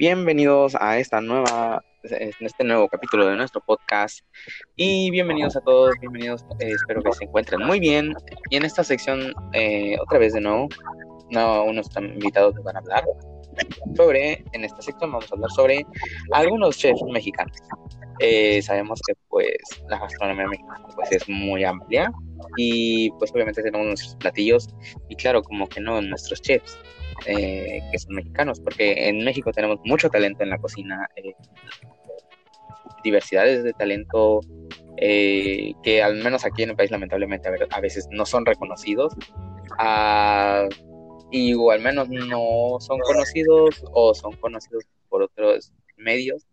Bienvenidos a esta nueva, en este nuevo capítulo de nuestro podcast y bienvenidos a todos, bienvenidos, eh, espero que se encuentren muy bien. Y en esta sección, eh, otra vez de nuevo, no, unos invitados nos van a hablar sobre, en esta sección vamos a hablar sobre algunos chefs mexicanos. Eh, sabemos que pues la gastronomía mexicana pues es muy amplia y pues obviamente tenemos nuestros platillos y claro como que no nuestros chefs eh, que son mexicanos porque en México tenemos mucho talento en la cocina eh, diversidades de talento que al menos aquí en el país lamentablemente a, veces no son reconocidos ah, y o al menos no son conocidos o son conocidos por otros medios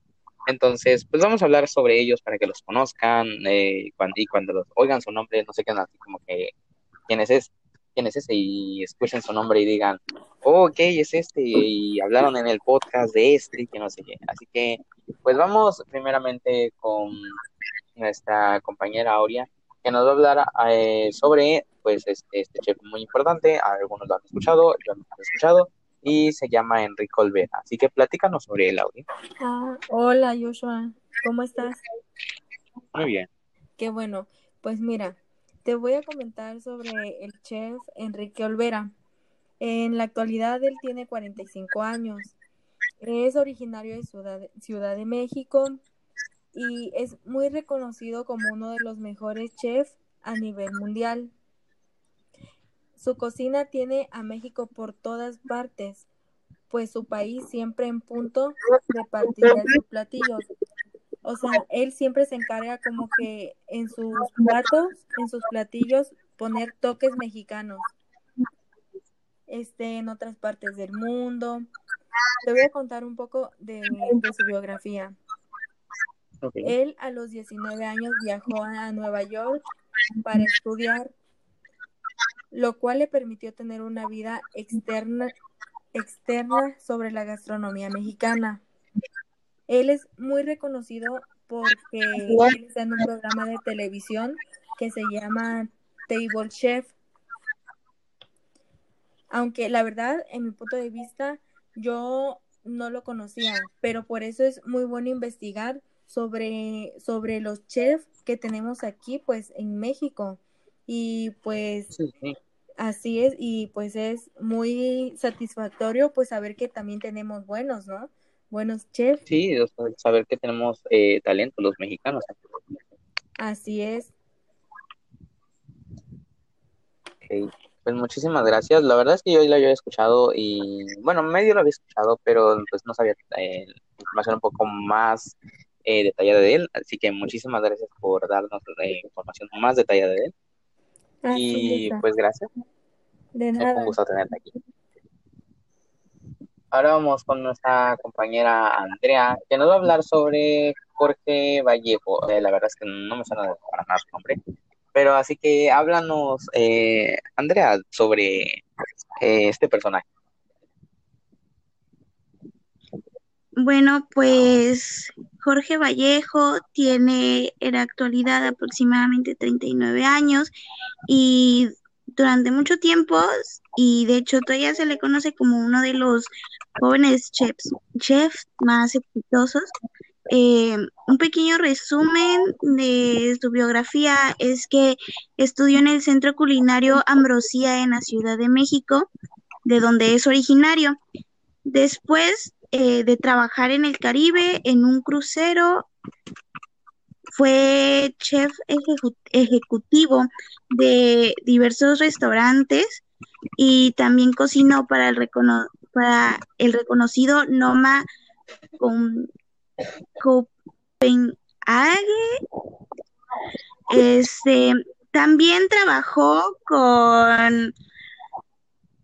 entonces, pues vamos a hablar sobre ellos para que los conozcan eh, y cuando los oigan su nombre, no se queden así como que, ¿quién es ese? ¿Quién es ese? Y escuchen su nombre y digan, oh, ok, es este, y hablaron en el podcast de este, y que no sé qué. Así que, pues vamos primeramente con nuestra compañera Aurea, que nos va a hablar eh, sobre, pues, este, este chef muy importante, algunos lo han escuchado, yo no lo he escuchado, y se llama Enrique Olvera. Así que platícanos sobre el audio. Ah, hola Joshua, ¿cómo estás? Muy bien. Qué bueno. Pues mira, te voy a comentar sobre el chef Enrique Olvera. En la actualidad él tiene 45 años. Es originario de Ciudad, Ciudad de México y es muy reconocido como uno de los mejores chefs a nivel mundial. Su cocina tiene a México por todas partes, pues su país siempre en punto de partida de sus platillos. O sea, él siempre se encarga como que en sus platos, en sus platillos, poner toques mexicanos. Este, en otras partes del mundo. Te voy a contar un poco de, su biografía. Él a los 19 años viajó a Nueva York para estudiar lo cual le permitió tener una vida externa, externa sobre la gastronomía mexicana. Él es muy reconocido porque está en un programa de televisión que se llama Table Chef. Aunque la verdad, en mi punto de vista, yo no lo conocía, pero por eso es muy bueno investigar sobre, sobre los chefs que tenemos aquí, pues, en México. Y pues así es, y pues es muy satisfactorio pues saber que también tenemos buenos, ¿no? Buenos chefs. Sí, saber que tenemos eh, talento los mexicanos. Así es. Pues muchísimas gracias. La verdad es que yo lo había escuchado y, bueno, medio lo había escuchado, pero pues no sabía eh, información un poco más eh, detallada de él. Así que muchísimas gracias por darnos eh, información más detallada de él y pues gracias. De nada. Un gusto tenerte aquí. Ahora vamos con nuestra compañera Andrea, que nos va a hablar sobre Jorge Vallejo. Eh, la verdad es que no me suena para nada su nombre. Pero así que háblanos, eh, Andrea, sobre eh, este personaje. Bueno, pues Jorge Vallejo tiene en la actualidad aproximadamente 39 años y durante mucho tiempo, y de hecho todavía se le conoce como uno de los jóvenes chefs, chefs más exitosos. Eh, un pequeño resumen de su biografía es que estudió en el Centro Culinario Ambrosía en la Ciudad de México, de donde es originario. Después eh, de trabajar en el Caribe en un crucero. Fue chef ejecutivo de diversos restaurantes y también cocinó para el, reconocido Noma Copenhague. Este, también trabajó con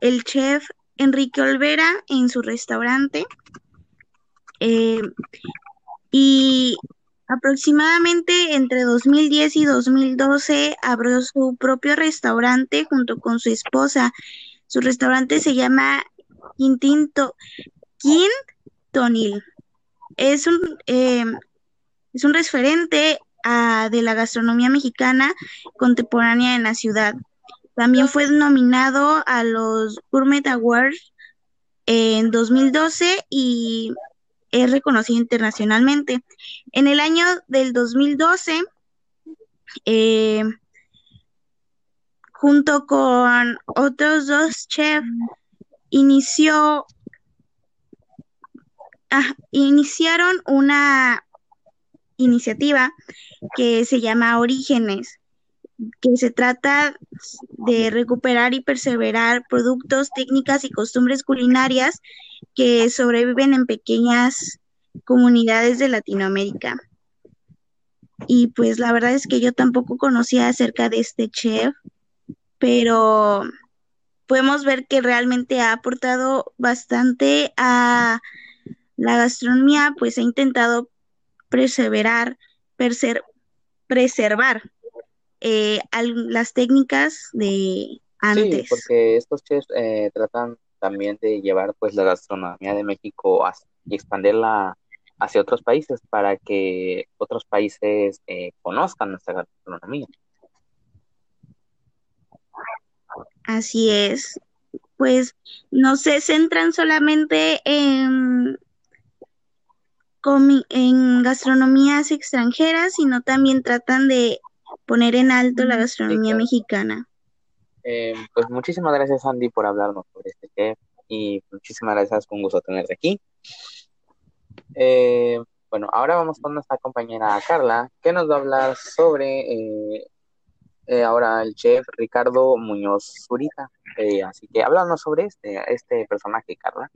el chef Enrique Olvera en su restaurante eh, y aproximadamente entre 2010 y 2012 abrió su propio restaurante junto con su esposa. Su restaurante se llama Quintinto, Quintonil. Es un, eh, es un referente a, de la gastronomía mexicana contemporánea en la ciudad. También fue nominado a los Gourmet Awards en 2012 y es reconocido internacionalmente. En el año del 2012, eh, junto con otros dos chefs, inició, ah, iniciaron una iniciativa que se llama Orígenes, que se trata de recuperar y perseverar productos, técnicas y costumbres culinarias que sobreviven en pequeñas comunidades de Latinoamérica. Y pues la verdad es que yo tampoco conocía acerca de este chef, pero podemos ver que realmente ha aportado bastante a la gastronomía, pues ha intentado perseverar, preservar eh, las técnicas de antes. Sí, porque estos chefs eh, tratan también de llevar pues la gastronomía de México y expandirla hacia otros países para que otros países eh, conozcan nuestra gastronomía. Así es. Pues no se centran solamente en, en gastronomías extranjeras, sino también tratan de poner en alto la gastronomía mexicana. Eh, pues muchísimas gracias Andy por hablarnos sobre este chef y muchísimas gracias, un gusto tenerte aquí. Eh, bueno, ahora vamos con nuestra compañera Carla, que nos va a hablar sobre eh, eh, ahora el chef Ricardo Muñoz Zurita. así que háblanos sobre este, este personaje, Carla.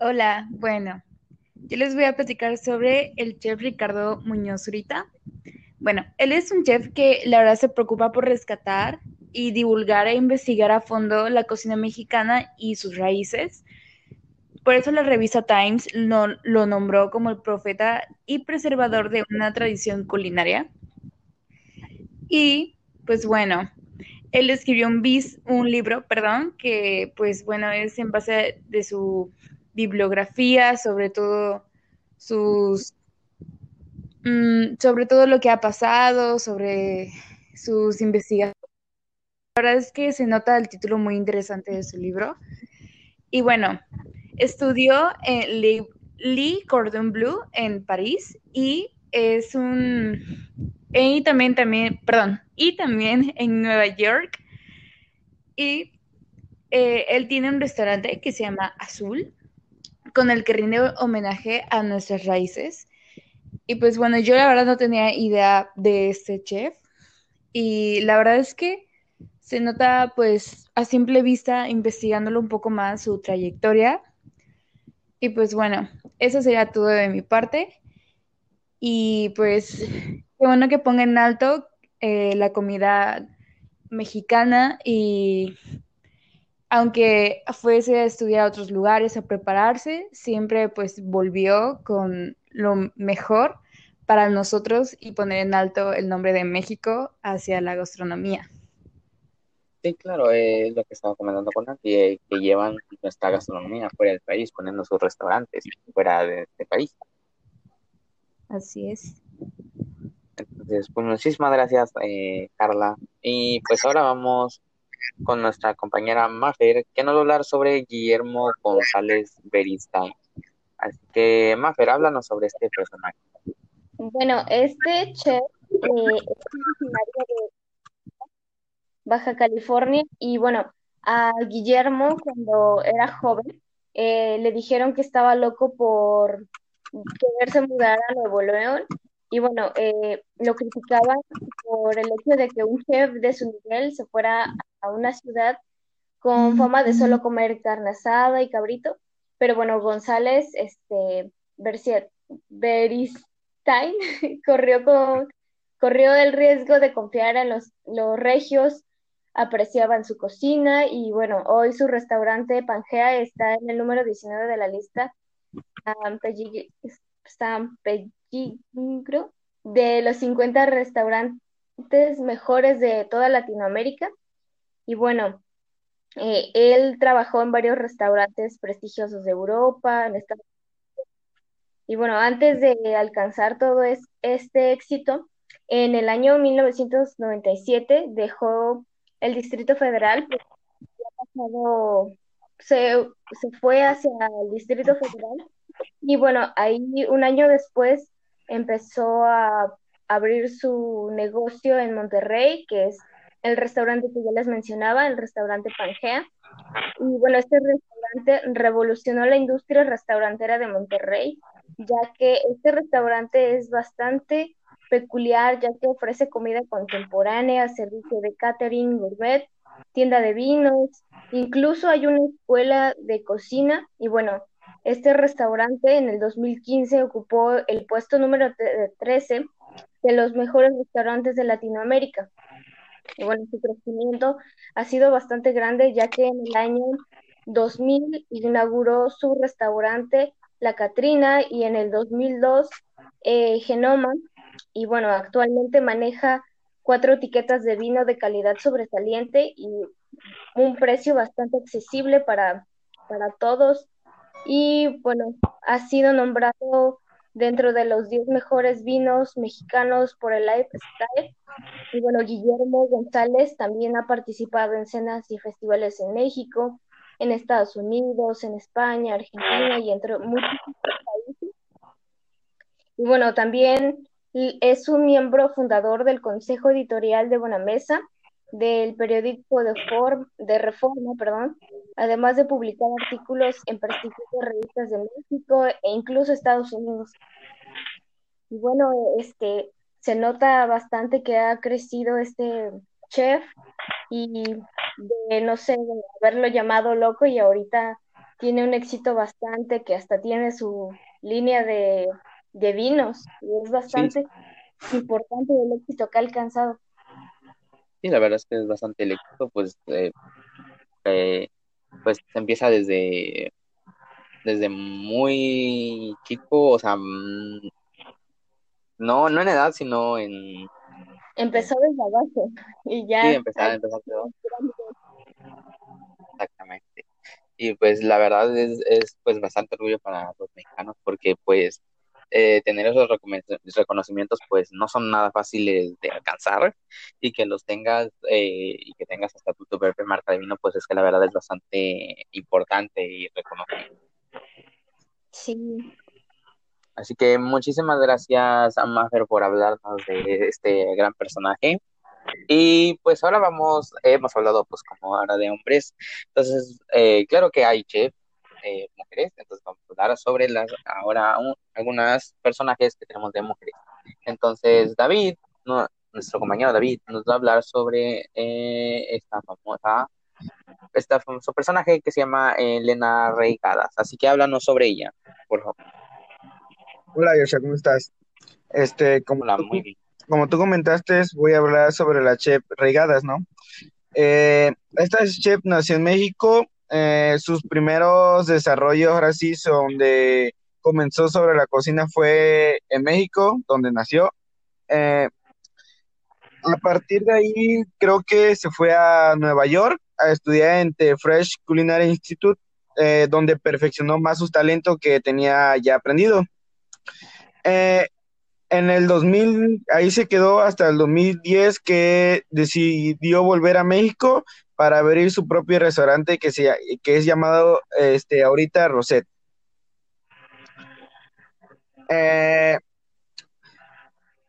Hola, bueno, yo les voy a platicar sobre el chef Ricardo Muñoz Zurita. Bueno, él es un chef que la verdad se preocupa por rescatar y divulgar e investigar a fondo la cocina mexicana y sus raíces. Por eso la revista Times lo, lo nombró como el profeta y preservador de una tradición culinaria. Y pues bueno, él escribió un, bis, un libro, perdón, que pues bueno, es en base de su bibliografía, sobre todo sus Mm, sobre todo lo que ha pasado, sobre sus investigaciones. La verdad es que se nota el título muy interesante de su libro. Y bueno, estudió en Le, Cordon Bleu en París y es un... Y también, también, perdón, y también en Nueva York. Y eh, él tiene un restaurante que se llama Azul, con el que rinde homenaje a nuestras raíces y pues bueno, yo la verdad no tenía idea de este chef y la verdad es que se nota pues a simple vista investigándolo un poco más su trayectoria. Y pues bueno, eso sería todo de mi parte. Y pues qué bueno que ponga en alto eh, la comida mexicana y aunque fuese a estudiar a otros lugares, a prepararse, siempre pues volvió con lo mejor para nosotros y poner en alto el nombre de México hacia la gastronomía. Sí, claro, es lo que estaba comentando con Nancy, eh, que llevan nuestra gastronomía fuera del país, poniendo sus restaurantes fuera de este país. Así es. Entonces, pues muchísimas gracias, eh, Carla. Y pues ahora vamos con nuestra compañera Mafer, que nos va a hablar sobre Guillermo González Beristain. Así que, Mafer, háblanos sobre este personaje. Bueno, este chef eh, es originario de Baja California y bueno, a Guillermo cuando era joven eh, le dijeron que estaba loco por quererse mudar a Nuevo León y bueno, eh, lo criticaban por el hecho de que un chef de su nivel se fuera a una ciudad con fama de solo comer carne asada y cabrito, pero bueno, González, este, Beristain, corrió, con, corrió el riesgo de confiar en los, los regios, apreciaban su cocina y bueno, hoy su restaurante Pangea está en el número 19 de la lista. De los 50 restaurantes mejores de toda Latinoamérica. Y bueno, eh, él trabajó en varios restaurantes prestigiosos de Europa, Estados y bueno, antes de alcanzar todo este éxito, en el año 1997 dejó el Distrito Federal, se, se fue hacia el Distrito Federal. Y bueno, ahí un año después empezó a abrir su negocio en Monterrey, que es el restaurante que ya les mencionaba, el restaurante Pangea. Y bueno, este restaurante revolucionó la industria restaurantera de Monterrey, ya que este restaurante es bastante peculiar, ya que ofrece comida contemporánea, servicio de catering, gourmet, tienda de vinos, incluso hay una escuela de cocina y bueno, este restaurante en el 2015 ocupó el puesto número 13 de los mejores restaurantes de Latinoamérica. Bueno, su crecimiento ha sido bastante grande ya que en el año 2000 inauguró su restaurante La Catrina y en el 2002 eh, Genoma. Y bueno, actualmente maneja cuatro etiquetas de vino de calidad sobresaliente y un precio bastante accesible para, para todos. Y bueno, ha sido nombrado dentro de los 10 mejores vinos mexicanos por el Lifestyle. Y bueno, Guillermo González también ha participado en cenas y festivales en México, en Estados Unidos, en España, Argentina y entre muchos países. Y bueno, también es un miembro fundador del Consejo Editorial de Bonamesa, del periódico de, de Reforma, perdón, además de publicar artículos en prestigiosas revistas de México e incluso Estados Unidos. Y bueno, este se nota bastante que ha crecido este chef y de no sé, de haberlo llamado loco y ahorita tiene un éxito bastante que hasta tiene su línea de, vinos y es bastante importante el éxito que ha alcanzado. Sí, la verdad es que es bastante el éxito, pues eh, eh, pues empieza desde, desde muy chico, o sea, mm, no, no en edad, sino en... Empezó desde abajo y ya... Sí, empezó, empezó Exactamente. Y pues la verdad es, es pues bastante orgullo para los mexicanos porque pues eh, tener esos reconocimientos pues no son nada fáciles de alcanzar y que los tengas eh, y que tengas hasta tu, propia marca de vino pues es que la verdad es bastante importante y reconocido. Sí. Así que muchísimas gracias a Mafer por hablarnos de este gran personaje. Y pues ahora vamos, hemos hablado pues como ahora de hombres, entonces eh, claro que hay chef, eh, mujeres, entonces vamos a hablar sobre las ahora algunas personajes que tenemos de mujeres. Entonces David, nuestro compañero David, nos va a hablar sobre eh, esta famosa, esta famoso personaje que se llama Elena Reigadas. Así que háblanos sobre ella, por favor. Hola Yosha, ¿cómo estás? Este, como, tú, como tú comentaste, voy a hablar sobre la chef Reigadas, ¿no? Eh, esta chef nació en México eh, sus primeros desarrollos ahora sí donde comenzó sobre la cocina fue en México, donde nació. Eh, a partir de ahí creo que se fue a Nueva York a estudiar en The Fresh Culinary Institute, eh, donde perfeccionó más su talento que tenía ya aprendido. En el 2000, ahí se quedó hasta el 2010 que decidió volver a México para abrir su propio restaurante que, se, que es llamado este, ahorita Roset. Eh,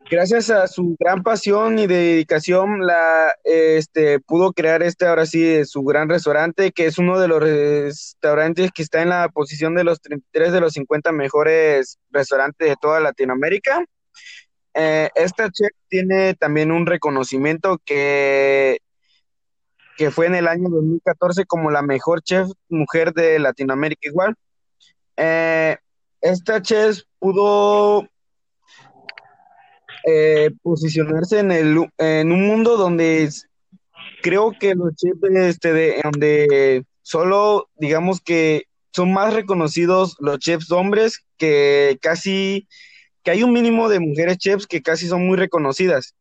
gracias a su gran pasión y dedicación, la, este, pudo crear este ahora sí su gran restaurante, que es uno de los restaurantes que está en la posición de los 33 de los 50 mejores restaurantes de toda Latinoamérica. Eh, esta chef tiene también un reconocimiento que que fue en el año 2014 como la mejor chef mujer de Latinoamérica igual. Eh, esta chef pudo eh, posicionarse en, el, en un mundo donde creo que los chefs este, de, donde solo digamos que son más reconocidos los chefs hombres que casi que hay un mínimo de mujeres chefs que casi son muy reconocidas.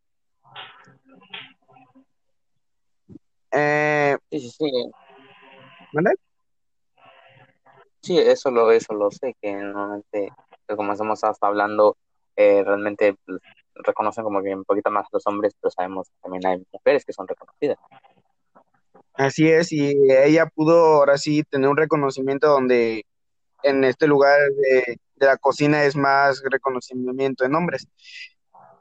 Eh, sí, sí, sí. Sí, eso lo, eso lo sé, que normalmente, pues, como estamos hasta hablando, eh, realmente pues, reconocen como que un poquito más los hombres, pero sabemos que también hay mujeres que son reconocidas. Así es, y ella pudo ahora sí tener un reconocimiento donde en este lugar de de la cocina es más reconocimiento de nombres.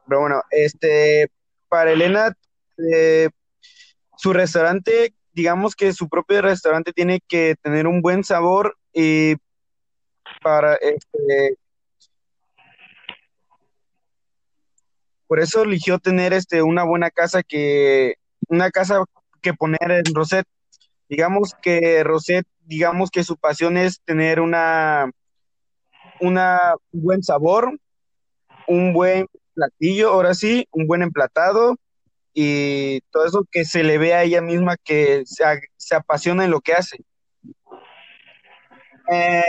Pero bueno, este, para Elena, eh, su restaurante, digamos que su propio restaurante tiene que tener un buen sabor y para este, por eso eligió tener este una buena casa que una casa que poner en Roset. Digamos que Roset, digamos que su pasión es tener una una un buen sabor, un buen platillo, ahora sí, un buen emplatado y todo eso que se le ve a ella misma que se, se apasiona en lo que hace. Eh,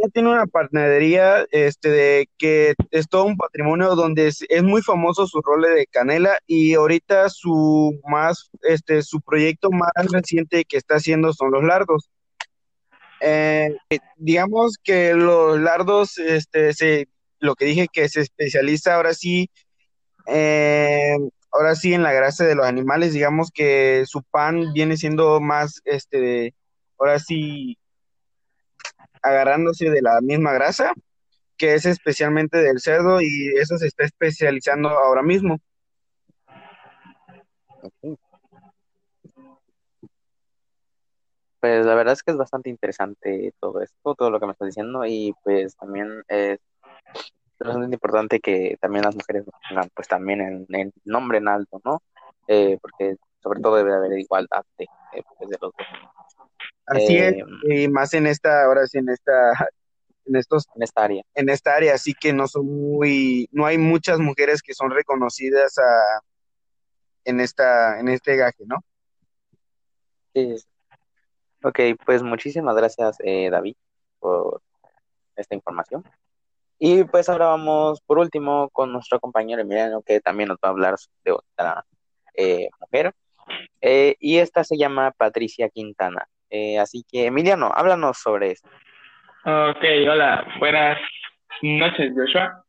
ella tiene una panadería este, de, que es todo un patrimonio donde es, muy famoso su role de canela y ahorita su más este su proyecto más reciente que está haciendo son los lardos. Eh, digamos que los lardos, este, se, lo que dije que se especializa ahora sí, eh, ahora sí en la grasa de los animales, digamos que su pan viene siendo más, este, ahora sí, agarrándose de la misma grasa, que es especialmente del cerdo y eso se está especializando ahora mismo. Pues la verdad es que es bastante interesante todo esto, todo lo que me estás diciendo y pues también es bastante importante que también las mujeres pongan pues también en, nombre en alto, ¿no? Eh, porque sobre todo debe haber igualdad de, pues, de los dos. Así es, eh, y más en esta, ahora sí, en esta, en estos, en esta área. En esta área, así que no son muy, no hay muchas mujeres que son reconocidas a, en esta, en este gaje, ¿no? Sí, Ok, pues muchísimas gracias, eh, David, por esta información. Y pues ahora vamos por último con nuestro compañero Emiliano, que también nos va a hablar de otra eh, mujer. Eh, y esta se llama Patricia Quintana. así que, Emiliano, háblanos sobre esto. Ok, hola, buenas noches, Joshua.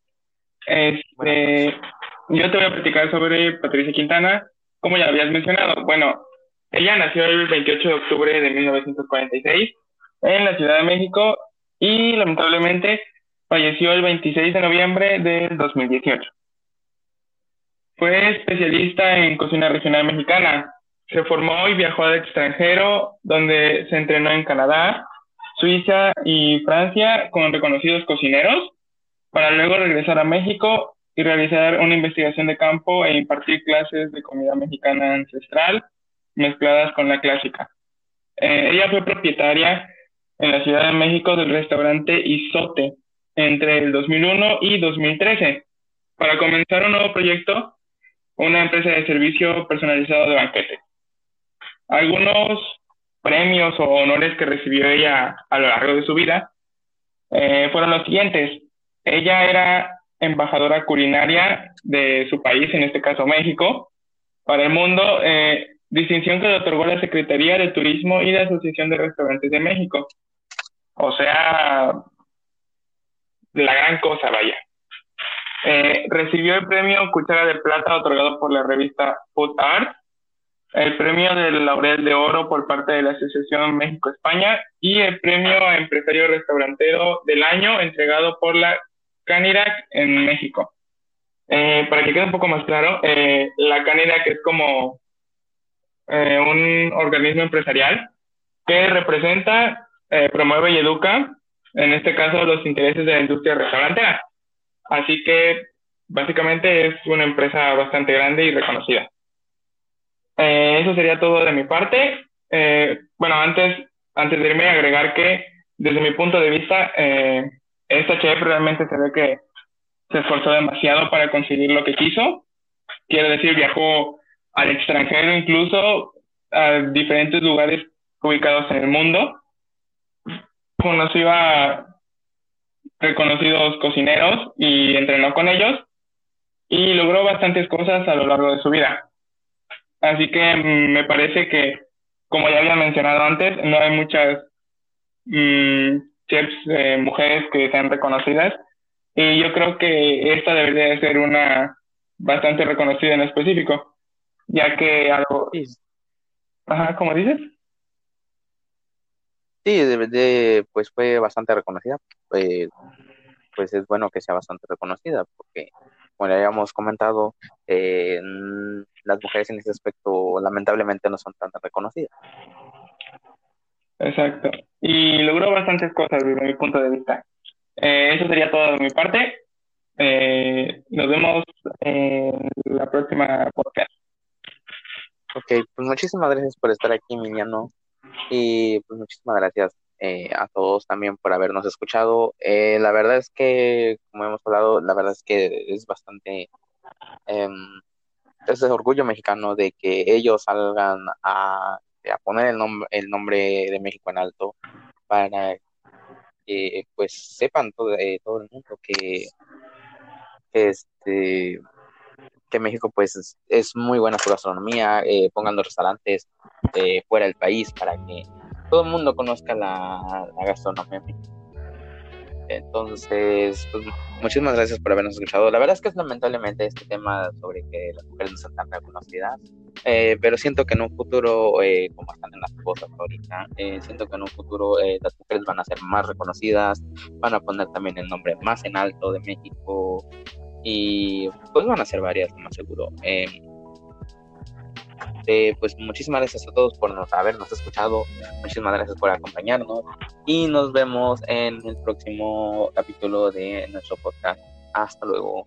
Este, yo te voy a platicar sobre Patricia Quintana. Como ya habías mencionado, bueno, ella nació el 28 de octubre de 1946 en la Ciudad de México y lamentablemente falleció el 26 de noviembre del 2018. Fue especialista en cocina regional mexicana. Se formó y viajó al extranjero, donde se entrenó en Canadá, Suiza y Francia con reconocidos cocineros, para luego regresar a México y realizar una investigación de campo e impartir clases de comida mexicana ancestral mezcladas con la clásica. Eh, ella fue propietaria en la Ciudad de México del restaurante Isote entre el 2001 y 2013 para comenzar un nuevo proyecto, una empresa de servicio personalizado de banquete. Algunos premios o honores que recibió ella a lo largo de su vida eh, fueron los siguientes. Ella era embajadora culinaria de su país, en este caso México, para el mundo, eh, distinción que le otorgó la Secretaría de Turismo y la Asociación de Restaurantes de México. O sea, la gran cosa, vaya. Eh, recibió el premio Cuchara de Plata otorgado por la revista Food Art, el premio del Laurel de Oro por parte de la Asociación México-España y el premio a Empresario Restaurantero del Año entregado por la Canirac en México. Eh, para que quede un poco más claro, eh, la Canirac es como eh, un organismo empresarial que representa, eh, promueve y educa, en este caso, los intereses de la industria restaurantera. Así que básicamente es una empresa bastante grande y reconocida. Eh, eso sería todo de mi parte. bueno, antes, antes de irme, agregar que desde mi punto de vista, esta chef realmente se ve que se esforzó demasiado para conseguir lo que quiso. Quiero decir, viajó al extranjero, incluso a diferentes lugares ubicados en el mundo. Conoció a reconocidos cocineros y entrenó con ellos y logró bastantes cosas a lo largo de su vida. Así que mm, me parece que, como ya había mencionado antes, no hay muchas mm, chefs eh, mujeres que sean reconocidas y yo creo que esta debería de ser una bastante reconocida en específico ya que algo... Ajá, ¿cómo dices? Sí, de, pues fue bastante reconocida. Eh, pues es bueno que sea bastante reconocida, porque, como ya habíamos comentado, eh, las mujeres en ese aspecto lamentablemente no son tan reconocidas. Exacto. Y logró bastantes cosas desde mi punto de vista. Eh, eso sería todo de mi parte. nos vemos en la próxima podcast. Ok, pues muchísimas gracias por estar aquí, Emiliano. Y pues muchísimas gracias eh, a todos también por habernos escuchado. Eh, la verdad es que, como hemos hablado, la verdad es que es bastante... Eh, es de orgullo mexicano de que ellos salgan a, poner el, nombre el nombre de México en alto para que pues sepan todo, eh, todo el mundo que este que México pues es, muy buena su gastronomía, eh, pongan los restaurantes eh, fuera del país para que todo el mundo conozca la, gastronomía Entonces, pues, muchísimas gracias por habernos escuchado. La verdad es que es lamentablemente este tema sobre que las mujeres no son tan reconocidas, eh, pero siento que en un futuro, eh, como están en las cosas ahorita, siento que en un futuro las mujeres van a ser más reconocidas, van a poner también el nombre más en alto de México y pues van a ser varias, más seguro. Eh, eh, pues muchísimas gracias a todos por habernos escuchado, muchísimas gracias por acompañarnos y nos vemos en el próximo capítulo de nuestro podcast. Hasta luego.